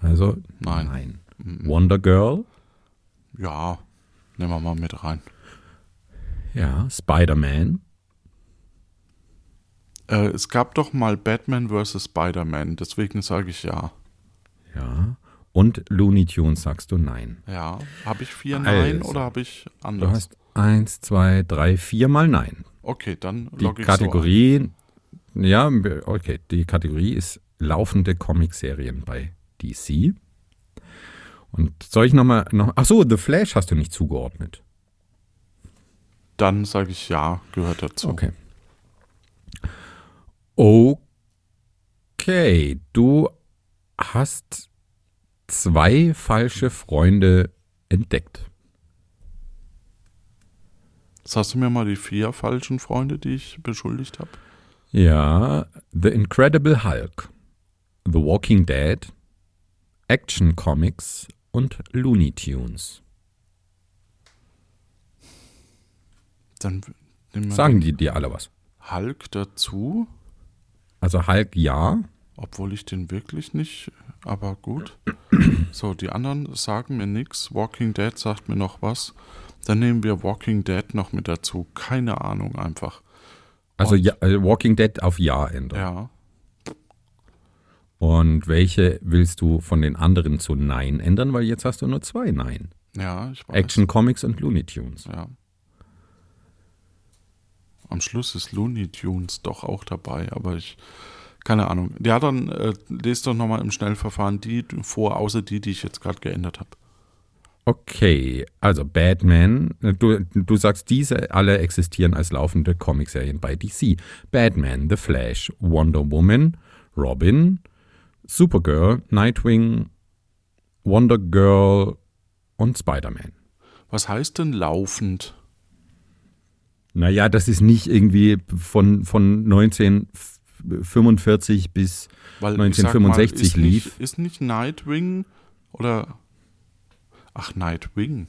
Also Nein. nein. Wonder Girl. Ja, nehmen wir mal mit rein. Ja. Spider-Man. Äh, es gab doch mal Batman vs. Spider-Man, deswegen sage ich ja. Ja. Und Looney Tunes sagst du nein. Ja, habe ich vier Nein Also, oder habe ich Du anders? hast eins, zwei, drei, viermal nein. okay, dann Die logge ich Kategorie, ja, okay, die Kategorie ist laufende Comicserien bei DC. Und soll ich nochmal, noch, ach so, The Flash hast du nicht zugeordnet. Dann sage ich ja, gehört dazu. Okay. Okay, du hast zwei falsche Freunde entdeckt. Jetzt hast du mir mal die vier falschen Freunde, die ich beschuldigt habe. Ja, The Incredible Hulk, The Walking Dead, Action Comics und Looney Tunes. Dann nehmen wir Sagen die dir alle was? Hulk dazu, Also Hulk ja, obwohl ich den wirklich nicht, aber gut. So, die anderen sagen mir nichts. Walking Dead sagt mir noch was. Dann nehmen wir Walking Dead noch mit dazu. Keine Ahnung einfach. also ja, äh, Walking Dead auf ja ändern. Ja, Und welche willst du von den anderen zu Nein ändern? Weil jetzt hast du nur zwei Nein. ja, ich weiß. Action Comics und Looney Tunes. Ja. Am Schluss ist Looney Tunes doch auch dabei, aber ich, keine Ahnung. Ja, dann äh, lest doch nochmal im Schnellverfahren die vor, außer die, die ich jetzt gerade geändert habe. Okay, also Batman, äh, du, du sagst, diese alle existieren als laufende Comicserien bei DC. Batman, The Flash, Wonder Woman, Robin, Supergirl, Nightwing, Wonder Girl und Spider-Man. Was heißt denn laufend? Naja, das ist nicht irgendwie von, von 1945 bis Weil 1965 ich sag mal, ist lief. Nicht, ist nicht Nightwing oder. Ach, Nightwing.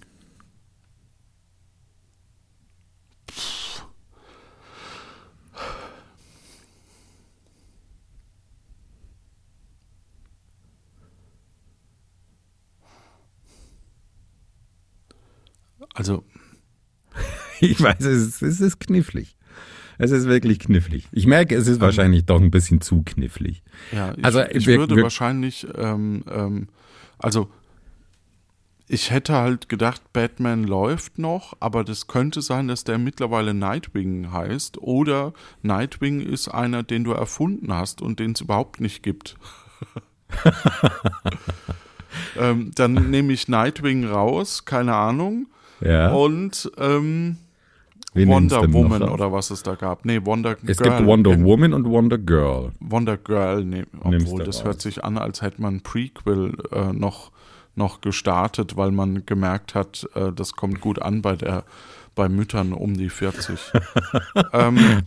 Also, Ich weiß, es ist, es ist knifflig. Es ist wirklich knifflig. Ich merke, es ist wahrscheinlich doch ein bisschen zu knifflig. Ja, ich, Also, ich wir- würde wir- wahrscheinlich, ähm, ähm, also ich hätte halt gedacht, Batman läuft noch, aber das könnte sein, dass der mittlerweile Nightwing heißt oder Nightwing ist einer, den du erfunden hast und den es überhaupt nicht gibt. ähm, dann nehme ich Nightwing raus, keine Ahnung, Ja. und ähm, Wen Wonder Woman oder was es da gab. Nee, Wonder Es Girl. gibt Wonder Woman und Wonder Girl. Wonder Girl Nimmst obwohl das raus. hört sich an, als hätte man ein Prequel äh, noch noch gestartet, weil man gemerkt hat, äh, das kommt gut an bei der bei Müttern um die 40. ähm,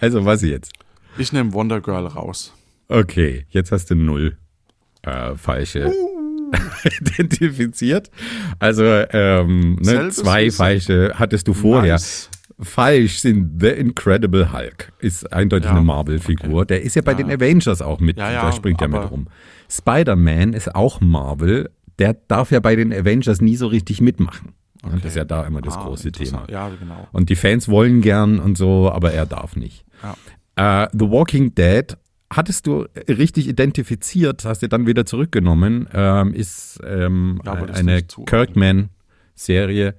Also was jetzt? ich nehme Wonder Girl raus. Okay, jetzt hast du null äh, falsche Uh. identifiziert. Also ähm, ne, zwei falsche hattest du vorher. Nice. Falsch sind The Incredible Hulk. Ist eindeutig Ja, eine Marvel-Figur. Der ist ja bei Ja. den Avengers auch mit. Ja, ja, da springt er mit rum. Spider-Man ist auch Marvel. Der darf ja bei den Avengers nie so richtig mitmachen. Und Das ist ja da immer das Ah, große Thema. Ja, genau. Und die Fans wollen gern und so, aber er darf nicht. Ja. Äh, The Walking Dead hattest du richtig identifiziert, hast du dann wieder zurückgenommen, ähm, ist ähm, Ja, eine. Kirkman-Serie.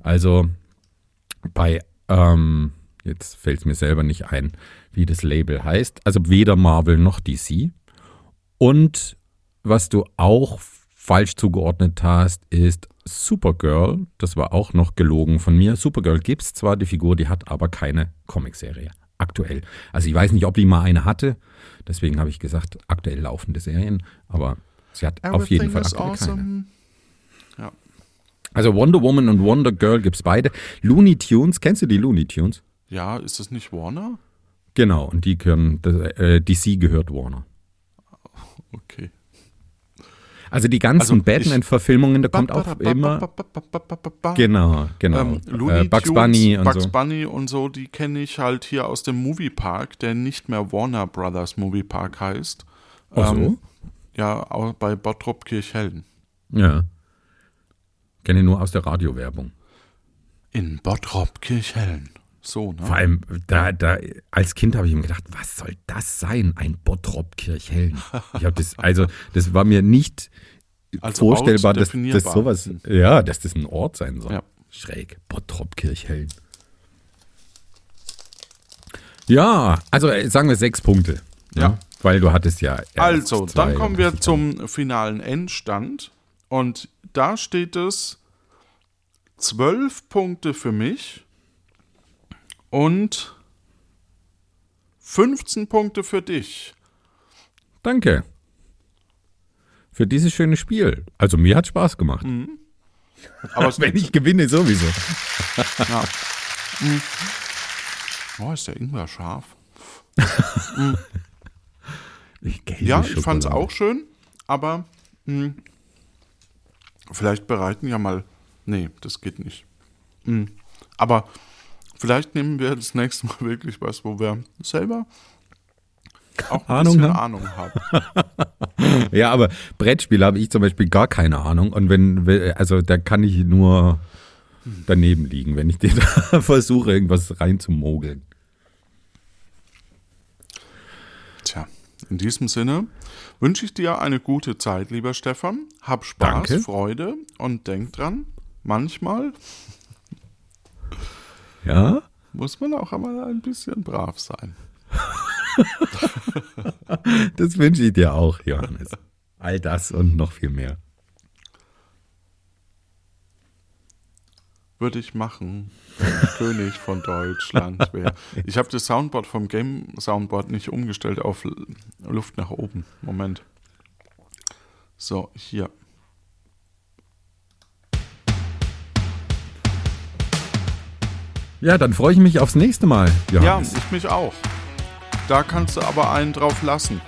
Also bei, ähm, jetzt fällt es mir selber nicht ein, wie das Label heißt. Also weder Marvel noch DC. Und was du auch falsch zugeordnet hast, ist Supergirl. Das war auch noch gelogen von mir. Supergirl gibt es zwar, die Figur, die hat aber keine Comicserie. Aktuell. Also ich weiß nicht, ob die mal eine hatte. Deswegen habe ich gesagt, aktuell laufende Serien. Aber sie hat auf jeden Fall aktuell keine. awesome. Ja. Also Wonder Woman und Wonder Girl gibt es beide. Looney Tunes, kennst du die Looney Tunes? ja, ist das nicht Warner? Genau, und die gehören, das, äh, DC gehört Warner. Okay. Also die ganzen Also Batman-Verfilmungen, da kommt auch immer. Genau, genau. Ähm, Looney äh, Bugs Tunes, Bunny und Bugs so. Bunny und so, die kenne ich halt hier aus dem Moviepark, der nicht mehr Warner Brothers Moviepark heißt. Ach so? Ähm, ja, auch bei Bottrop Kirchhellen. Ja. Kenne nur aus der Radiowerbung. In Bottrop Kirchhellen. So, ne? Vor allem, da, da, als Kind habe ich mir gedacht, was soll das sein? Ein Bottrop Kirchhellen. Ich habe das, also, das war mir nicht Als vorstellbar, dass, dass sowas, ja, dass das ein Ort sein soll. Ja. Schräg. Bottrop Kirchhellen. Ja, also äh, sagen wir sechs Punkte. ne? Ja. Weil du hattest ja. Also, dann kommen wir zum finalen Endstand. Und da steht es zwölf Punkte für mich und 15 Punkte für dich. Danke. Für dieses schöne Spiel. Also mir hat Spaß gemacht. Aber es Wenn ich gewinne, sowieso. Ja. Mm. Oh, ist der Ingwer scharf. Ich Ja, ich fand es auch schön, aber mh, vielleicht bereiten ja mal. Nee, das geht nicht. Mh, aber vielleicht nehmen wir das nächste Mal wirklich was, wo wir selber auch ein Ahnung bisschen haben? Ahnung haben. Ja, aber Brettspiele habe ich zum Beispiel gar keine Ahnung. Und wenn, wenn- also da kann ich nur daneben liegen, wenn ich dir da versuche, irgendwas reinzumogeln. Tja, in diesem Sinne wünsche ich dir eine gute Zeit, lieber Stefan. Hab Spaß, Danke. Freude und denk dran, manchmal Ja? muss man auch einmal ein bisschen brav sein. Das wünsche ich dir auch, Johannes. All das und noch viel mehr. Würde ich machen, wenn ich König von Deutschland wäre. Ich habe das Soundboard vom Game Soundboard nicht umgestellt auf Luft nach oben. Moment. So, hier. Ja, dann freue ich mich aufs nächste Mal, Ja, Johannes. ich mich auch. Da kannst du aber einen drauf lassen.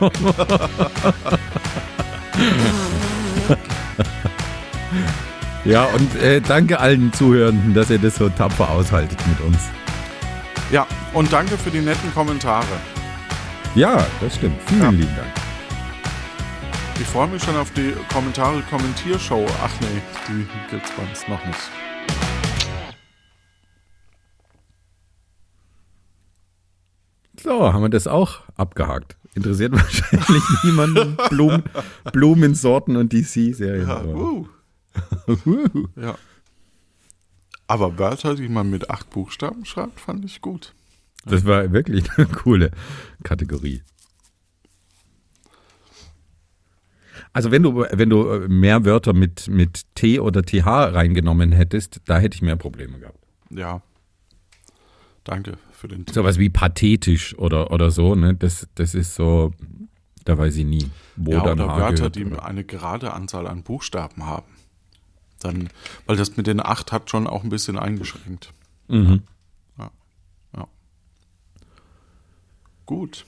Ja, und äh, danke allen Zuhörenden, dass ihr das so tapfer aushaltet mit uns. Ja, und danke für die netten Kommentare. Ja, das stimmt. Vielen Ja. lieben Dank. Ich freue mich schon auf die Kommentare-Kommentiershow. Ach nee, die gibt's bei uns noch nicht. So, haben wir das auch abgehakt. Interessiert wahrscheinlich niemanden. Blumen, Blumensorten und DC-Serien. Ja, aber- uh. ja. Aber Wörter, die man mit acht Buchstaben schreibt, fand ich gut. Das war wirklich eine coole Kategorie. Also wenn du, wenn du mehr Wörter mit, mit T oder TH reingenommen hättest, da hätte ich mehr Probleme gehabt. Ja. Danke für den Tipp. Sowas wie pathetisch oder, oder so, ne? Das, das ist so, Da weiß ich nie, wo ja, oder Wörter, gehört, die oder- eine gerade Anzahl an Buchstaben haben. Dann, weil das mit den acht hat schon auch ein bisschen eingeschränkt. Mhm. Ja. Gut.